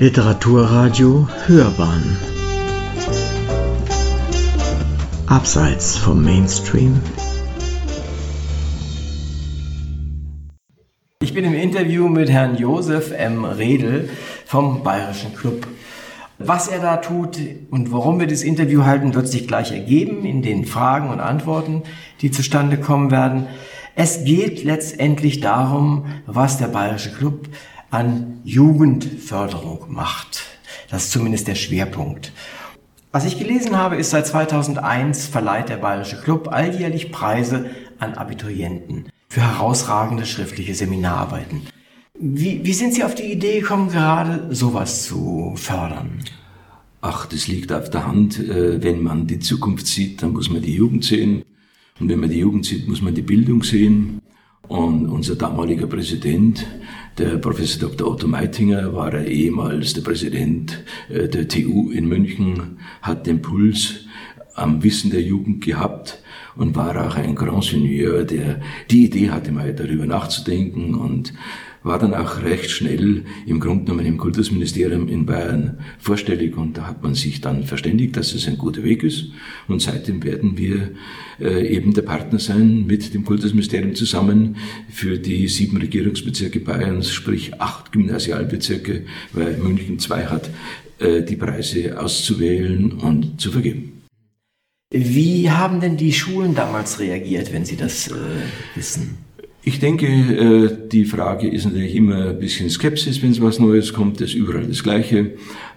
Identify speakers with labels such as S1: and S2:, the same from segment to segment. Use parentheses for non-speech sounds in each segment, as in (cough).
S1: Literaturradio Hörbahn Abseits vom Mainstream
S2: Ich bin im Interview mit Herrn Josef M. Redl vom Bayerischen Club. Was er da tut und warum wir das Interview halten, wird sich gleich ergeben in den Fragen und Antworten, die zustande kommen werden. Es geht letztendlich darum, was der Bayerische Club an Jugendförderung macht. Das ist zumindest der Schwerpunkt. Was ich gelesen habe, ist seit 2001 verleiht der Bayerische Club alljährlich Preise an Abiturienten für herausragende schriftliche Seminararbeiten. Wie, wie sind Sie auf die Idee gekommen, gerade sowas zu fördern?
S3: Ach, das liegt auf der Hand. Äh, wenn man die Zukunft sieht, dann muss man die Jugend sehen. Und wenn man die Jugend sieht, muss man die Bildung sehen. Und unser damaliger Präsident, der Professor Dr. Otto Meitinger, war er ehemals der Präsident äh, der TU in München, hat den Puls am Wissen der Jugend gehabt und war auch ein Grand Seigneur, der die Idee hatte, mal darüber nachzudenken und war dann auch recht schnell im Grunde genommen im Kultusministerium in Bayern vorstellig und da hat man sich dann verständigt, dass es ein guter Weg ist und seitdem werden wir äh, eben der Partner sein mit dem Kultusministerium zusammen für die sieben Regierungsbezirke Bayerns, sprich acht Gymnasialbezirke, weil München zwei hat, äh, die Preise auszuwählen und zu vergeben.
S2: Wie haben denn die Schulen damals reagiert, wenn Sie das äh, wissen?
S3: Ich denke, äh, die Frage ist natürlich immer ein bisschen Skepsis, wenn es was Neues kommt, das ist überall das Gleiche.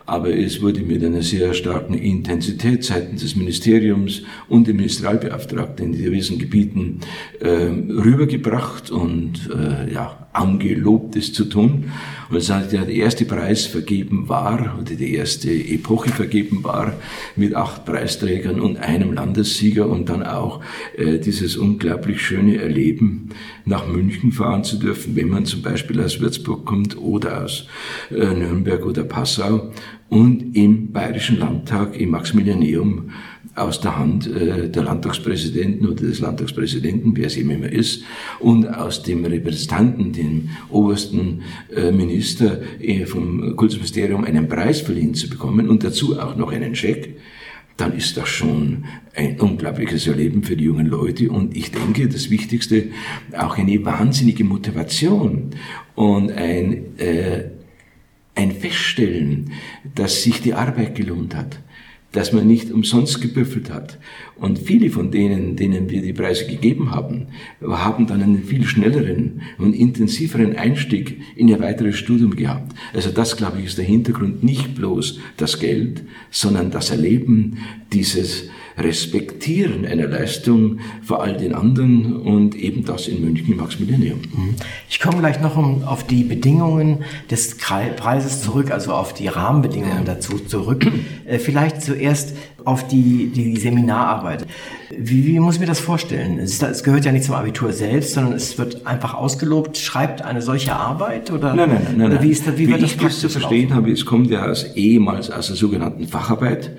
S3: Aber es wurde mit einer sehr starken Intensität seitens des Ministeriums und dem Ministerialbeauftragten in diversen Gebieten äh, rübergebracht und äh, ja, angelobt, es zu tun. Und als der erste Preis vergeben war, oder die erste Epoche vergeben war, mit acht Preisträgern und einem Landessieger und dann auch äh, dieses unglaublich schöne Erleben, nach München fahren zu dürfen, wenn man zum Beispiel aus Würzburg kommt oder aus äh, Nürnberg oder Passau und im Bayerischen Landtag, im Maximilianeum, aus der Hand äh, der Landtagspräsidenten oder des Landtagspräsidenten, wer es immer ist, und aus dem Repräsentanten, dem obersten äh, Minister äh, vom Kultusministerium einen Preis verliehen zu bekommen und dazu auch noch einen Scheck, dann ist das schon ein unglaubliches Erleben für die jungen Leute. Und ich denke, das Wichtigste, auch eine wahnsinnige Motivation und ein, äh, ein Feststellen, dass sich die Arbeit gelohnt hat dass man nicht umsonst gebüffelt hat. Und viele von denen, denen wir die Preise gegeben haben, haben dann einen viel schnelleren und intensiveren Einstieg in ihr weiteres Studium gehabt. Also das, glaube ich, ist der Hintergrund nicht bloß das Geld, sondern das Erleben dieses Respektieren einer Leistung vor all den anderen und eben das in München im Maximilianeum. Mhm.
S2: Ich komme gleich noch um, auf die Bedingungen des Preises zurück, also auf die Rahmenbedingungen dazu zurück. (clears throat) Äh, vielleicht zuerst auf die, die Seminararbeit. Wie, wie muss ich mir das vorstellen? Es, es, gehört ja nicht zum Abitur selbst, sondern es wird einfach ausgelobt. Schreibt eine solche Arbeit oder?
S3: Nein, nein, nein. Oder wie, ist das, wie, wie wird das ich das zu verstehen habe, es kommt ja aus, ehemals aus der sogenannten Facharbeit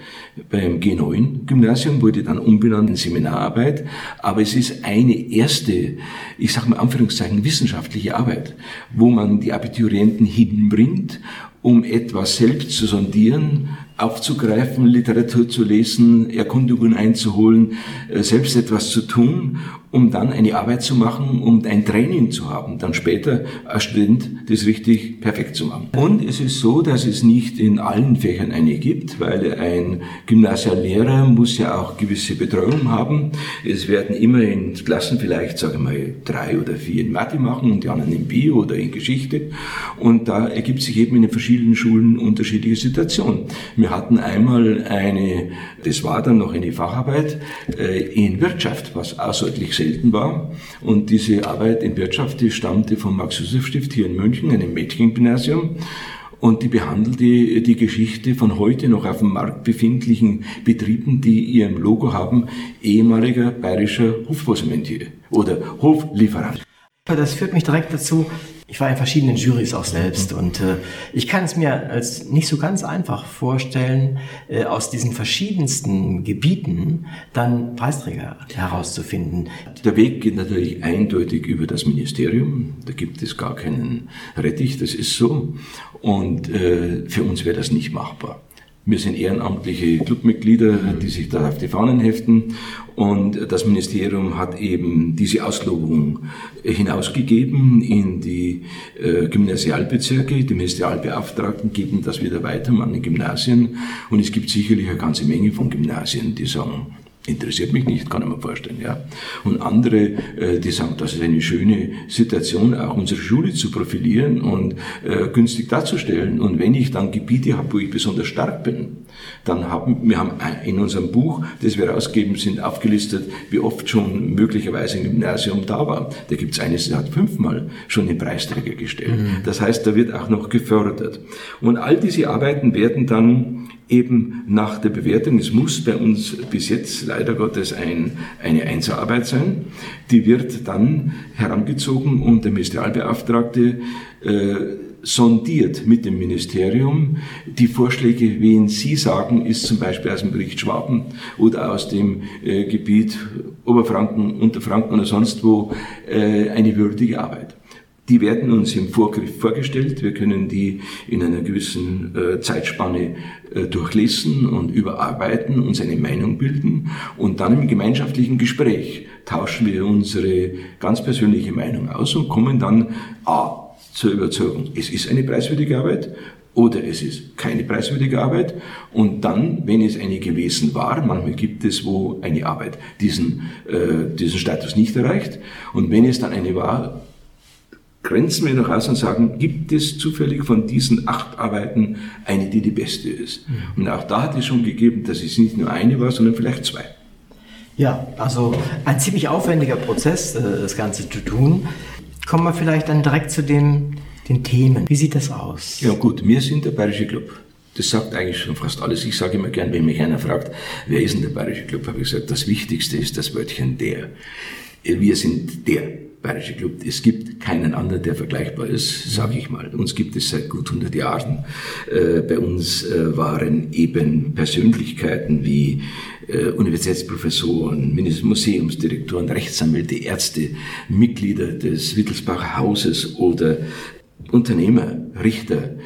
S3: beim G9-Gymnasium, wurde dann umbenannt in Seminararbeit. Aber es ist eine erste, ich sage mal Anführungszeichen, wissenschaftliche Arbeit, wo man die Abiturienten hinbringt um etwas selbst zu sondieren, aufzugreifen, Literatur zu lesen, Erkundungen einzuholen, äh, selbst etwas zu tun, um dann eine Arbeit zu machen, um ein Training zu haben, dann später als Student das richtig perfekt zu machen. Und es ist so, dass es nicht in allen Fächern eine gibt, weil ein Gymnasiallehrer muss ja auch gewisse Betreuung haben. Es werden immer in Klassen vielleicht, sage ich mal, drei oder vier in Mathe machen und die anderen in Bio oder in Geschichte. Und da ergibt sich eben in den verschiedenen Schulen unterschiedliche Situationen. Wir hatten einmal eine, das war dann noch eine Facharbeit äh, in Wirtschaft, was außerordentlich selten war. Und diese Arbeit in Wirtschaft, die stammte vom Max-Josef-Stift hier in München, einem Mädchengymnasium. Und die behandelte die Geschichte von heute noch auf dem Markt befindlichen Betrieben, die ihrem Logo haben, ehemaliger bayerischer Hofposmentier oder Hoflieferant.
S2: Das führt mich direkt dazu, Ich war in verschiedenen Jurys auch selbst und äh, ich kann es mir als nicht so ganz einfach vorstellen, äh, aus diesen verschiedensten Gebieten dann Preisträger herauszufinden.
S3: Der Weg geht natürlich eindeutig über das Ministerium. Da gibt es gar keinen Rettich, das ist so. Und äh, für uns wäre das nicht machbar. Wir sind ehrenamtliche Clubmitglieder, die sich da auf die Fahnen heften. Und das Ministerium hat eben diese Auslobung hinausgegeben in die äh, Gymnasialbezirke. Die Ministerialbeauftragten geben das wieder weiter an die Gymnasien. Und es gibt sicherlich eine ganze Menge von Gymnasien, die sagen, interessiert mich nicht, kann ich mir vorstellen. Ja. Und andere, äh, die sagen, das ist eine schöne Situation, auch unsere Schule zu profilieren und äh, günstig darzustellen. Und wenn ich dann Gebiete habe, wo ich besonders stark bin, dann haben wir haben in unserem Buch, das wir rausgeben, sind aufgelistet, wie oft schon möglicherweise ein Gymnasium da war. Da gibt es eines, der hat fünfmal schon den Preisträger gestellt. Mhm. Das heißt, da wird auch noch gefördert. Und all diese Arbeiten werden dann eben nach der Bewertung, es muss bei uns bis jetzt leider Gottes ein, eine Einzelarbeit sein, die wird dann herangezogen und der Ministerialbeauftragte äh, sondiert mit dem Ministerium die Vorschläge, wen Sie sagen, ist zum Beispiel aus dem Bericht Schwaben oder aus dem äh, Gebiet Oberfranken, Unterfranken oder sonst wo äh, eine würdige Arbeit. Die werden uns im Vorgriff vorgestellt. Wir können die in einer gewissen äh, Zeitspanne äh, durchlesen und überarbeiten, uns eine Meinung bilden und dann im gemeinschaftlichen Gespräch tauschen wir unsere ganz persönliche Meinung aus und kommen dann A zur Überzeugung, es ist eine preiswürdige Arbeit oder es ist keine preiswürdige Arbeit. Und dann, wenn es eine gewesen war, manchmal gibt es, wo eine Arbeit diesen, äh, diesen Status nicht erreicht. Und wenn es dann eine war, grenzen wir noch aus und sagen, gibt es zufällig von diesen acht Arbeiten eine, die die beste ist? Mhm. Und auch da hat es schon gegeben, dass es nicht nur eine war, sondern vielleicht zwei.
S2: Ja, also ein ziemlich aufwendiger Prozess, äh, das Ganze zu tun. Kommen wir vielleicht dann direkt zu den, den Themen. Wie sieht das aus?
S3: Ja gut, wir sind der Bayerische Club. Das sagt eigentlich schon fast alles. Ich sage immer gern, wenn mich einer fragt, wer ist denn der Bayerische Club, habe ich gesagt, das Wichtigste ist das Wörtchen der. Wir sind der Bayerische Club. Es gibt keinen anderen, der vergleichbar ist, sage ich mal. Uns gibt es seit gut 100 Jahren. Äh, bei uns äh, waren eben Persönlichkeiten wie äh, Universitätsprofessoren, Museumsdirektoren, Rechtsanwälte, Ärzte, Mitglieder des Wittelsbacher Hauses oder Unternehmer, Richter.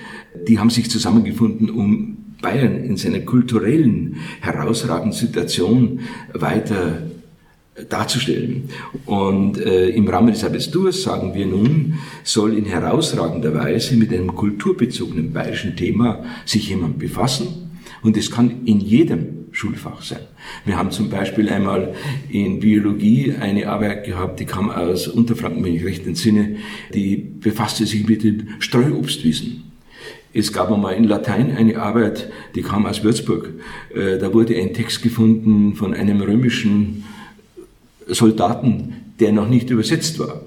S3: Die haben sich zusammengefunden, um Bayern in seiner kulturellen herausragenden Situation weiter darzustellen. Und äh, im Rahmen des Abiturs sagen wir nun, soll in herausragender Weise mit einem kulturbezogenen bayerischen Thema sich jemand befassen. Und es kann in jedem Schulfach sein. Wir haben zum Beispiel einmal in Biologie eine Arbeit gehabt, die kam aus Unterfranken, wenn ich recht entsinne, die befasste sich mit den Streuobstwiesen. Es gab einmal in Latein eine Arbeit, die kam aus Würzburg. Äh, da wurde ein Text gefunden von einem römischen Soldaten, der noch nicht übersetzt war.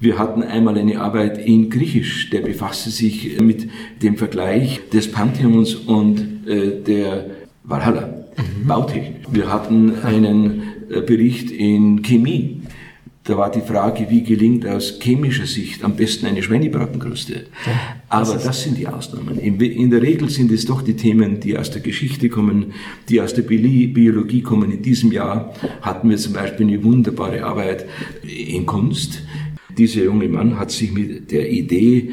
S3: Wir hatten einmal eine Arbeit in Griechisch, der befasste sich mit dem Vergleich des Pantheons und äh, der Valhalla, mhm. Bautechnik. Wir hatten einen äh, Bericht in Chemie, da war die Frage, wie gelingt aus chemischer Sicht am besten eine Schweinebratenkruste. Aber das, sind die Ausnahmen. In der Regel sind es doch die Themen, die aus der Geschichte kommen, die aus der Biologie kommen. In diesem Jahr hatten wir zum Beispiel eine wunderbare Arbeit in Kunst. Dieser junge Mann hat sich mit der Idee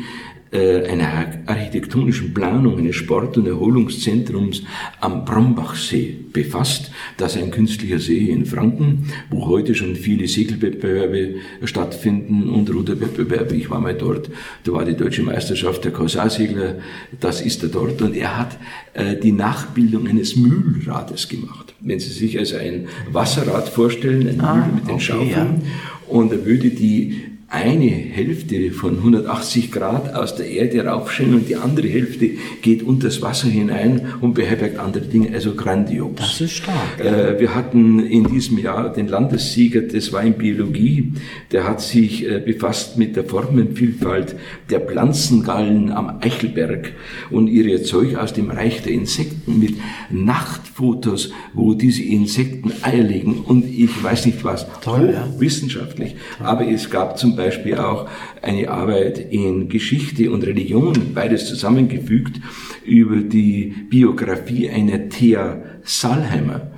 S3: einer architektonischen Planung eines Sport- und Erholungszentrums am Brombachsee befasst. Das ist ein künstlicher See in Franken, wo heute schon viele Segelwettbewerbe stattfinden und Ruderwettbewerbe. Ich war mal dort, da war die deutsche Meisterschaft der Korsarsegler, das ist er dort. Und er hat äh, die Nachbildung eines Mühlrades gemacht. Wenn Sie sich also ein Wasserrad vorstellen, ein ah, Mühl mit den okay, Schaufeln, ja. und er würde die eine Hälfte von 180 Grad aus der Erde raufscheinen und die andere Hälfte geht unter das Wasser hinein und beherbergt andere Dinge, also grandios.
S2: Das ist stark.
S3: Äh, wir hatten in diesem Jahr den Landessieger, das war in Biologie, der hat sich äh, befasst mit der Formenvielfalt der Pflanzengallen am Eichelberg und ihre Zeug aus dem Reich der Insekten mit Nachtfotos, wo diese Insekten Eier legen und ich weiß nicht was. Toll, ja. Wissenschaftlich. Aber es gab zum Beispiel auch eine Arbeit in Geschichte und Religion, beides zusammengefügt, über die Biografie einer Thea Salheimer.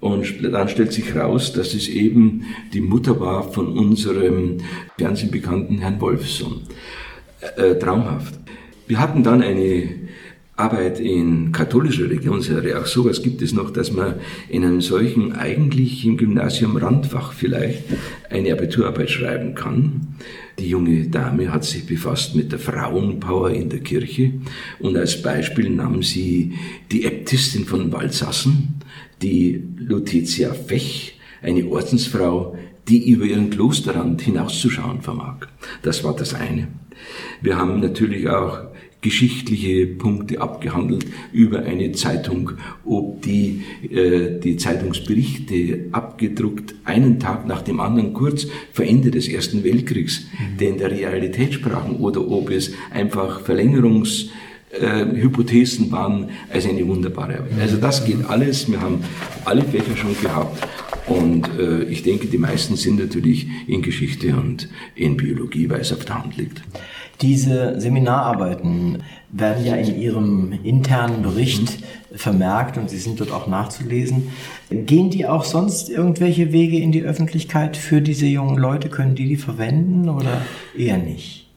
S3: Und dann stellt sich raus, dass es eben die Mutter war von unserem Fernsehbekannten Herrn Wolfson. Äh, traumhaft. Wir hatten dann eine Arbeit in katholischer Religionslehre, auch sowas gibt es noch, dass man in einem solchen eigentlichen Gymnasium Randfach vielleicht eine Abiturarbeit schreiben kann. Die junge Dame hat sich befasst mit der Frauenpower in der Kirche und als Beispiel nahm sie die Äbtistin von Waldsassen, die Lutetia Fech, eine Ordensfrau, die über ihren Klosterrand hinauszuschauen vermag. Das war das eine. Wir haben natürlich auch geschichtliche Punkte abgehandelt über eine Zeitung, ob die äh, die Zeitungsberichte abgedruckt einen Tag nach dem anderen kurz vor Ende des Ersten Weltkriegs, mhm. der in der Realität sprachen, oder ob es einfach Verlängerungs äh, Hypothesen waren als eine wunderbare Arbeit. Also das geht alles. Wir haben alle Fächer schon gehabt und äh, ich denke, die meisten sind natürlich in Geschichte und in Biologie, weil es auf der Hand liegt.
S2: Diese Seminararbeiten werden ja in Ihrem internen Bericht mhm. vermerkt und sie sind dort auch nachzulesen. Gehen die auch sonst irgendwelche Wege in die Öffentlichkeit für diese jungen Leute? Können die die verwenden oder eher nicht?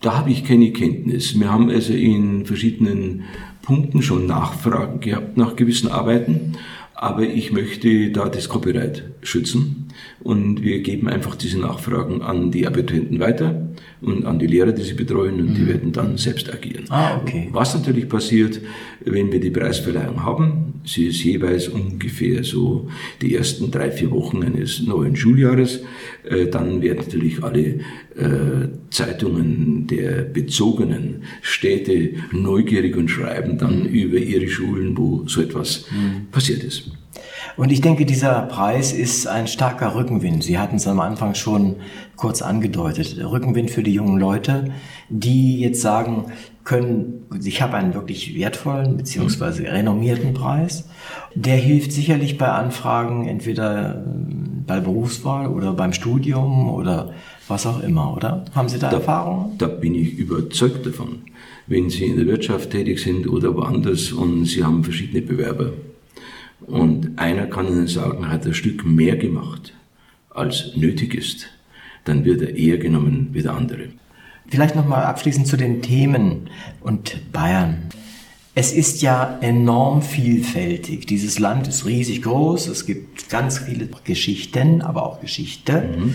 S3: Da habe ich keine Kenntnis. Wir haben also in verschiedenen Punkten schon Nachfragen gehabt nach gewissen Arbeiten, aber ich möchte da das Copyright schützen und wir geben einfach diese Nachfragen an die Abiturienten weiter und an die Lehrer, die sie betreuen und mhm. die werden dann selbst agieren.
S2: Ah, okay.
S3: Was natürlich passiert, wenn wir die Preisverleihung haben, sie ist jeweils ungefähr so die ersten drei, vier Wochen eines neuen Schuljahres, äh, dann werden natürlich alle äh, Zeitungen der bezogenen Städte neugierig und schreiben dann mhm. über ihre Schulen, wo so etwas mhm. passiert ist.
S2: Und ich denke, dieser Preis ist ein starker Rückenwind. Sie hatten es am Anfang schon kurz angedeutet. Rückenwind für die jungen Leute, die jetzt sagen können, ich habe einen wirklich wertvollen beziehungsweise renommierten Preis. Der hilft sicherlich bei Anfragen, entweder äh, bei Berufswahl oder beim Studium oder was auch immer, oder? Haben Sie da, da Erfahrungen?
S3: Da bin ich überzeugt davon. Wenn Sie in der Wirtschaft tätig sind oder woanders und Sie haben verschiedene Bewerber, und einer kann Ihnen sagen, hat ein Stück mehr gemacht, als nötig ist, dann wird er eher genommen wie der andere.
S2: Vielleicht nochmal abschließend zu den Themen und Bayern. Es ist ja enorm vielfältig. Dieses Land ist riesig groß. Es gibt ganz viele Geschichten, aber auch Geschichte. Mhm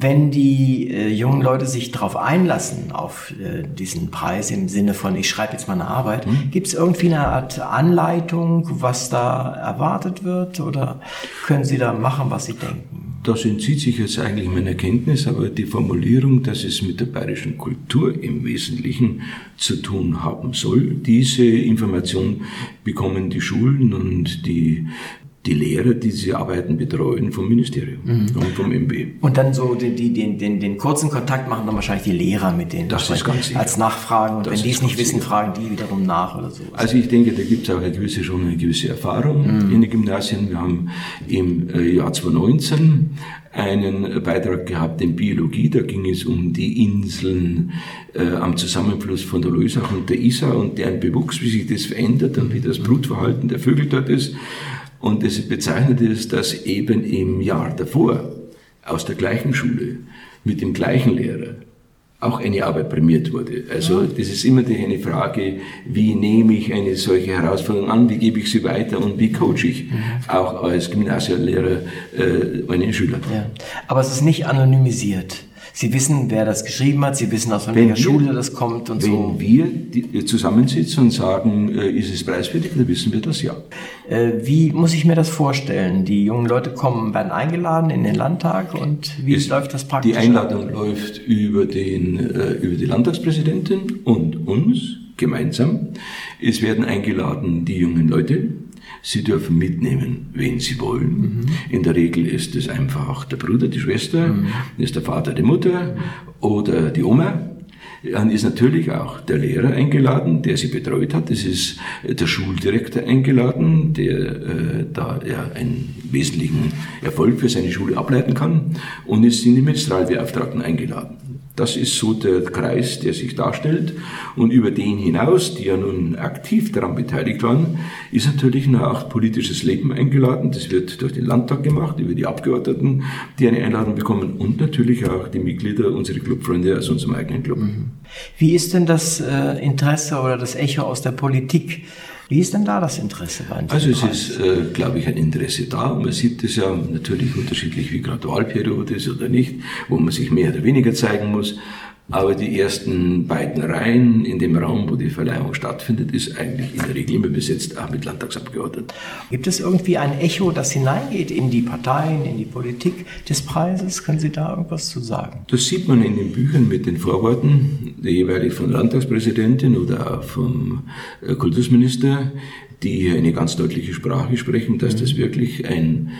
S2: wenn die äh, jungen Leute sich darauf einlassen, auf äh, diesen Preis im Sinne von, ich schreibe jetzt mal eine Arbeit, mhm. gibt es irgendwie eine Art Anleitung, was da erwartet wird oder können Sie da machen, was Sie denken?
S3: Das entzieht sich jetzt eigentlich meiner Kenntnis, aber die Formulierung, dass es mit der bayerischen Kultur im Wesentlichen zu tun haben soll, diese Information bekommen die Schulen und die die Lehrer, die diese Arbeiten betreuen, vom Ministerium mhm. und vom MB.
S2: Und dann so den, den, den, den kurzen Kontakt machen dann wahrscheinlich die Lehrer mit denen.
S3: Das ist ganz sicher.
S2: Als Nachfragen. Und das wenn die es nicht wissen, sicher. fragen die wiederum nach oder so.
S3: Also ich denke, da gibt es auch eine gewisse, schon eine gewisse Erfahrung mhm. in den Gymnasien. Wir haben im äh, Jahr 2019 einen Beitrag gehabt in Biologie. Da ging es um die Inseln äh, am Zusammenfluss von der Loisach und der Isar und deren Bewuchs, wie sich das verändert und wie das Brutverhalten der Vögel dort ist. Und es bezeichnet ist, dass eben im Jahr davor aus der gleichen Schule mit dem gleichen Lehrer auch eine Arbeit prämiert wurde. Also das ist immer eine Frage, wie nehme ich eine solche Herausforderung an, wie gebe ich sie weiter und wie coache ich mhm. auch als Gymnasiallehrer äh, meine Schüler. Ja.
S2: Aber es ist nicht anonymisiert. Sie wissen, wer das geschrieben hat, Sie wissen, aus welcher Schule das kommt und
S3: wenn
S2: so.
S3: Wenn wir die, zusammensitzen und sagen, äh, ist es preiswürdig, dann wissen wir das ja.
S2: Äh, wie muss ich mir das vorstellen? Die jungen Leute kommen, werden eingeladen in den Landtag und wie es, läuft das praktisch?
S3: Die Einladung läuft über, den, äh, über die Landtagspräsidentin und uns gemeinsam. Es werden eingeladen die jungen Leute, Sie dürfen mitnehmen, wen Sie wollen. Mhm. In der Regel ist es einfach der Bruder, die Schwester, mhm. ist der Vater, die Mutter oder die Oma. Dann ist natürlich auch der Lehrer eingeladen, der sie betreut hat. Es ist der Schuldirektor eingeladen, der äh, da ja, einen wesentlichen Erfolg für seine Schule ableiten kann. Und es sind die Ministerialbeauftragten eingeladen. Das ist so der Kreis, der sich darstellt. Und über den hinaus, die ja nun aktiv daran beteiligt waren, ist natürlich auch politisches Leben eingeladen. Das wird durch den Landtag gemacht, über die Abgeordneten, die eine Einladung bekommen und natürlich auch die Mitglieder, unsere Clubfreunde aus unserem eigenen Club. Mhm.
S2: Wie ist denn das äh, Interesse oder das Echo aus der Politik? Wie ist denn da das Interesse
S3: bei Also es Preis? ist, äh, glaube ich, ein Interesse da. Man sieht es ja natürlich unterschiedlich, wie gerade Wahlperiode ist oder nicht, wo man sich mehr oder weniger zeigen muss. Aber die ersten beiden Reihen in dem Raum, wo die Verleihung stattfindet, ist eigentlich in der Regel immer besetzt, auch mit Landtagsabgeordneten.
S2: Gibt es irgendwie ein Echo, das hineingeht in die Parteien, in die Politik des Preises? Können Sie da irgendwas zu sagen?
S3: Das sieht man in den Büchern mit den Vorworten, jeweilig von Landtagspräsidentin oder auch vom äh, Kultusminister, die hier eine ganz deutliche Sprache sprechen, dass das wirklich ein,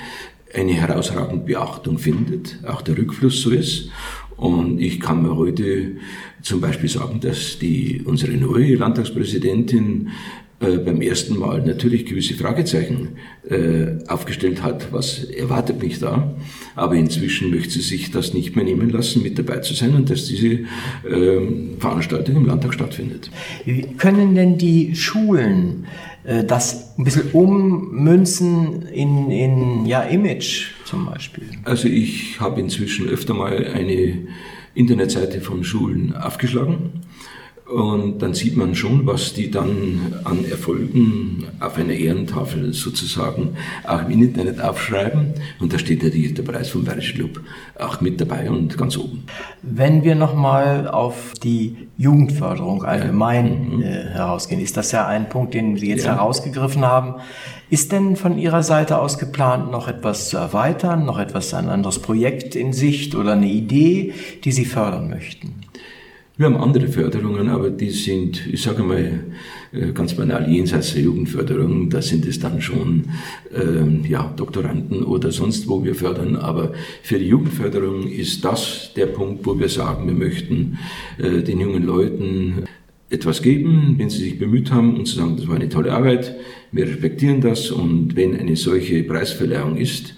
S3: eine herausragende Beachtung findet, auch der Rückfluss so ist. Und ich kann mir heute zum Beispiel sagen, dass die, unsere neue Landtagspräsidentin äh, beim ersten Mal natürlich gewisse Fragezeichen äh, aufgestellt hat, was erwartet mich da. Aber inzwischen möchte sie sich das nicht mehr nehmen lassen, mit dabei zu sein und dass diese ähm, Veranstaltung im Landtag stattfindet.
S2: Wie können denn die Schulen äh, das ein bisschen ummünzen in, in ja, Image zum Beispiel?
S3: Also ich habe inzwischen öfter mal eine Internetseite von Schulen aufgeschlagen und dann sieht man schon, was die dann an Erfolgen auf einer Ehrentafel sozusagen auch im Internet aufschreiben. Und da steht natürlich der Preis vom Bayerischen Club auch mit dabei und ganz oben.
S2: Wenn wir nochmal auf die Jugendförderung allgemein ja. mhm. äh, herausgehen, ist das ja ein Punkt, den Sie jetzt ja. herausgegriffen haben. Ist denn von Ihrer Seite aus geplant, noch etwas zu erweitern, noch etwas, ein anderes Projekt in Sicht oder eine Idee, die Sie fördern möchten?
S3: Wir haben andere Förderungen, aber die sind, ich sage mal, äh, ganz banal jenseits der Jugendförderung. Da sind es dann schon ähm, ja, Doktoranden oder sonst wo wir fördern. Aber für die Jugendförderung ist das der Punkt, wo wir sagen, wir möchten äh, den jungen Leuten etwas geben, wenn sie sich bemüht haben und zu sagen, das war eine tolle Arbeit, wir respektieren das und wenn eine solche Preisverleihung ist,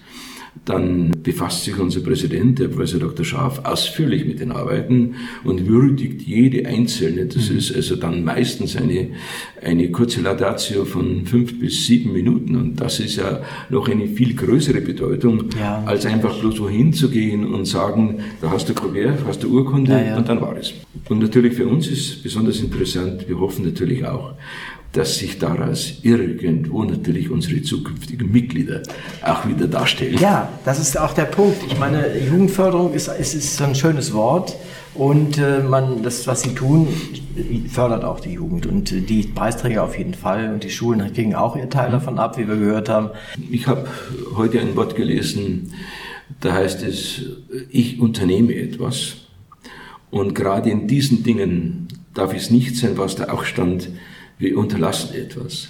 S3: dann befasst sich unser Präsident, der Professor Dr. Schaaf, ausführlich mit den Arbeiten und würdigt jede einzelne. Das mhm. ist also dann meistens eine, eine kurze Laudatio von fünf bis sieben Minuten. Und das ist ja noch eine viel größere Bedeutung, ja, als einfach bloß wohin zu gehen und sagen, da hast du Kuvert, hast du Urkunde ja, ja. und dann war es. Und natürlich für uns ist besonders interessant, wir hoffen natürlich auch, dass sich daraus irgendwo natürlich unsere zukünftigen Mitglieder auch wieder darstellen.
S2: Ja, das ist auch der Punkt. Ich meine, Jugendförderung ist, ist, ist ein schönes Wort und äh, man, das, was sie tun, fördert auch die Jugend und die Preisträger auf jeden Fall und die Schulen kriegen auch ihr Teil davon ab, wie wir gehört haben.
S3: Ich habe heute ein Wort gelesen, da heißt es, ich unternehme etwas und gerade in diesen Dingen darf es nicht sein, was da auch stand, wir unterlassen etwas.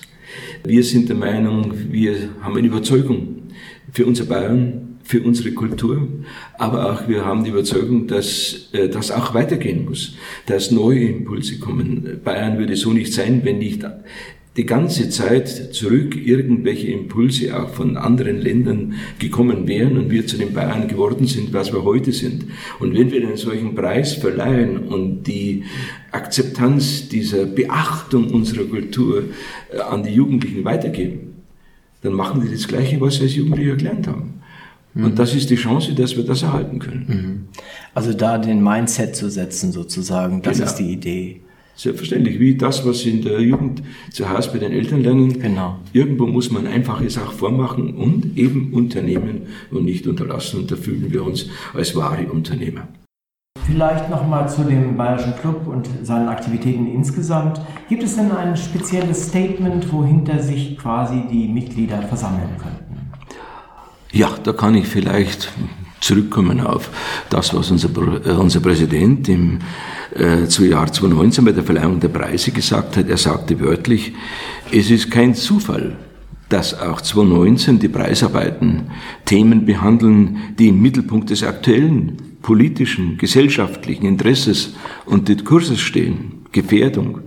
S3: Wir sind der Meinung, wir haben eine Überzeugung für unser Bayern, für unsere Kultur, aber auch wir haben die Überzeugung, dass äh, das auch weitergehen muss, dass neue Impulse kommen. Bayern würde so nicht sein, wenn nicht die ganze Zeit zurück irgendwelche Impulse auch von anderen Ländern gekommen wären und wir zu den Bayern geworden sind, was wir heute sind. Und wenn wir einen solchen Preis verleihen und die Akzeptanz dieser Beachtung unserer Kultur äh, an die Jugendlichen weitergeben, dann machen die das Gleiche, was sie als Jugendliche gelernt haben. Mhm. Und das ist die Chance, dass wir das erhalten können.
S2: Mhm. Also da den Mindset zu setzen sozusagen, das genau. ist die Idee.
S3: Selbstverständlich, wie das, was Sie in der Jugend zu Hause bei den Eltern lernen.
S2: Genau.
S3: Irgendwo muss man einfache Sachen vormachen und eben unternehmen und nicht unterlassen. Und da fühlen wir uns als wahre Unternehmer.
S2: Vielleicht nochmal zu dem Bayerischen Club und seinen Aktivitäten insgesamt. Gibt es denn ein spezielles Statement, wohinter sich quasi die Mitglieder versammeln könnten?
S3: Ja, da kann ich vielleicht zurückkommen auf das, was unser, äh, unser Präsident im äh, zu Jahr 2019 bei der Verleihung der Preise gesagt hat. Er sagte wörtlich, es ist kein Zufall, dass auch 2019 die Preisarbeiten Themen behandeln, die im Mittelpunkt des aktuellen politischen, gesellschaftlichen Interesses und Diskurses stehen, Gefährdung,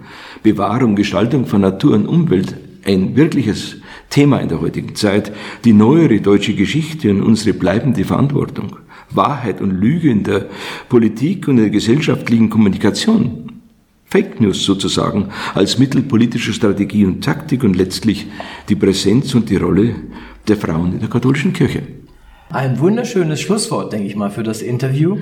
S3: Bewahrung, Gestaltung von Natur und Umwelt, ein wirkliches Thema in der heutigen Zeit, die neuere deutsche Geschichte und unsere bleibende Verantwortung, Wahrheit und Lüge in der Politik und in der gesellschaftlichen Kommunikation, Fake News sozusagen als Mittel politischer Strategie und Taktik und letztlich die Präsenz und die Rolle der Frauen in der katholischen Kirche.
S2: Ein wunderschönes Schlusswort, denke ich mal, für das Interview.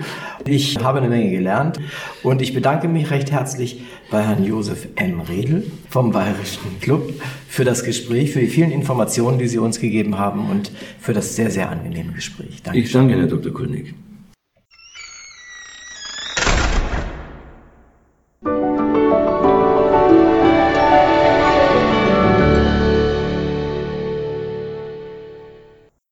S2: Ich habe eine Menge gelernt und ich bedanke mich recht herzlich bei Herrn Josef M. Redl vom Bayerischen Club für das Gespräch, für die vielen Informationen, die Sie uns gegeben haben und für das sehr, sehr angenehme Gespräch.
S3: Dankeschön. Ich danke, Herr Dr. König.